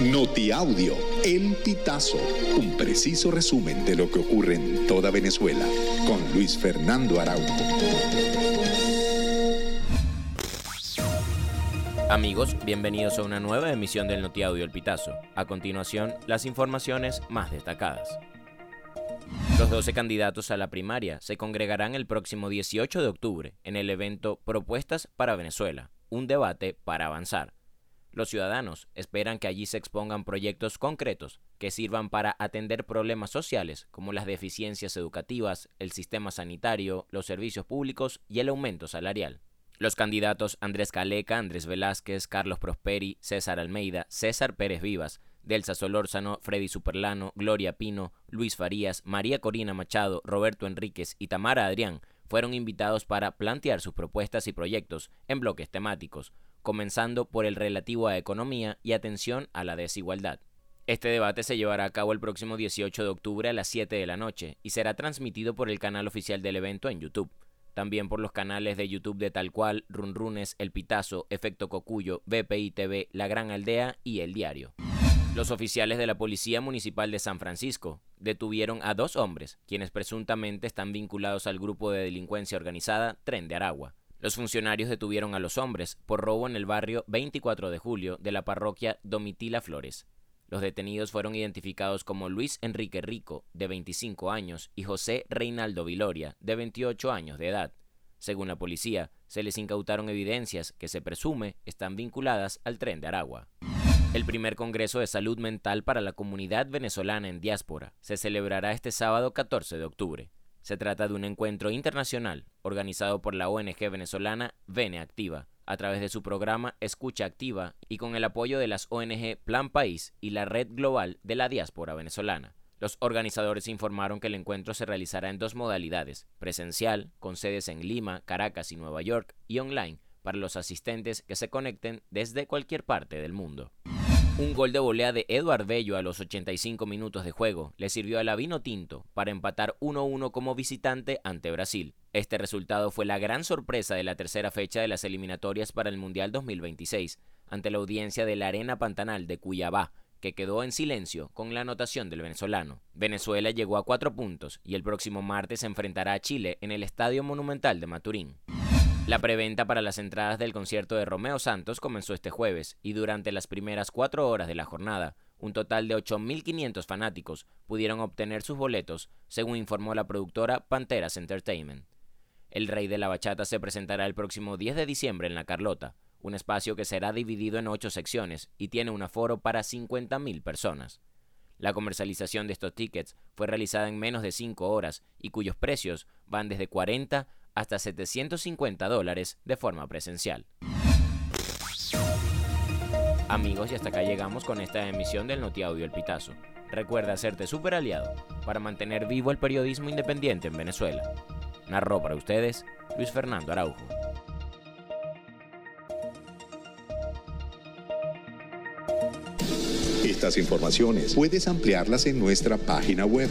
Notiaudio, El Pitazo, un preciso resumen de lo que ocurre en toda Venezuela, con Luis Fernando Araújo. Amigos, bienvenidos a una nueva emisión del Notiaudio El Pitazo. A continuación, las informaciones más destacadas. Los 12 candidatos a la primaria se congregarán el próximo 18 de octubre en el evento Propuestas para Venezuela, un debate para avanzar los ciudadanos esperan que allí se expongan proyectos concretos que sirvan para atender problemas sociales como las deficiencias educativas, el sistema sanitario, los servicios públicos y el aumento salarial. Los candidatos Andrés Caleca, Andrés Velázquez, Carlos Prosperi, César Almeida, César Pérez Vivas, Delsa Solórzano, Freddy Superlano, Gloria Pino, Luis Farías, María Corina Machado, Roberto Enríquez y Tamara Adrián fueron invitados para plantear sus propuestas y proyectos en bloques temáticos, comenzando por el relativo a economía y atención a la desigualdad. Este debate se llevará a cabo el próximo 18 de octubre a las 7 de la noche y será transmitido por el canal oficial del evento en YouTube. También por los canales de YouTube de Tal Cual, Runrunes, El Pitazo, Efecto Cocuyo, BPI TV, La Gran Aldea y El Diario. Los oficiales de la Policía Municipal de San Francisco detuvieron a dos hombres, quienes presuntamente están vinculados al grupo de delincuencia organizada Tren de Aragua. Los funcionarios detuvieron a los hombres por robo en el barrio 24 de julio de la parroquia Domitila Flores. Los detenidos fueron identificados como Luis Enrique Rico, de 25 años, y José Reinaldo Viloria, de 28 años de edad. Según la policía, se les incautaron evidencias que se presume están vinculadas al tren de Aragua. El primer Congreso de Salud Mental para la Comunidad Venezolana en Diáspora se celebrará este sábado 14 de octubre. Se trata de un encuentro internacional organizado por la ONG venezolana Vene Activa a través de su programa Escucha Activa y con el apoyo de las ONG Plan País y la Red Global de la Diáspora Venezolana. Los organizadores informaron que el encuentro se realizará en dos modalidades, presencial, con sedes en Lima, Caracas y Nueva York, y online, para los asistentes que se conecten desde cualquier parte del mundo. Un gol de volea de Eduard Bello a los 85 minutos de juego le sirvió a la Vino Tinto para empatar 1-1 como visitante ante Brasil. Este resultado fue la gran sorpresa de la tercera fecha de las eliminatorias para el Mundial 2026, ante la audiencia de la Arena Pantanal de Cuyabá, que quedó en silencio con la anotación del venezolano. Venezuela llegó a cuatro puntos y el próximo martes se enfrentará a Chile en el Estadio Monumental de Maturín. La preventa para las entradas del concierto de Romeo Santos comenzó este jueves y durante las primeras cuatro horas de la jornada, un total de 8.500 fanáticos pudieron obtener sus boletos, según informó la productora Panteras Entertainment. El Rey de la Bachata se presentará el próximo 10 de diciembre en La Carlota, un espacio que será dividido en ocho secciones y tiene un aforo para 50.000 personas. La comercialización de estos tickets fue realizada en menos de 5 horas y cuyos precios van desde 40 hasta 750 dólares de forma presencial. Amigos, y hasta acá llegamos con esta emisión del Notiaudio El Pitazo. Recuerda hacerte super aliado para mantener vivo el periodismo independiente en Venezuela. Narró para ustedes Luis Fernando Araujo. Estas informaciones puedes ampliarlas en nuestra página web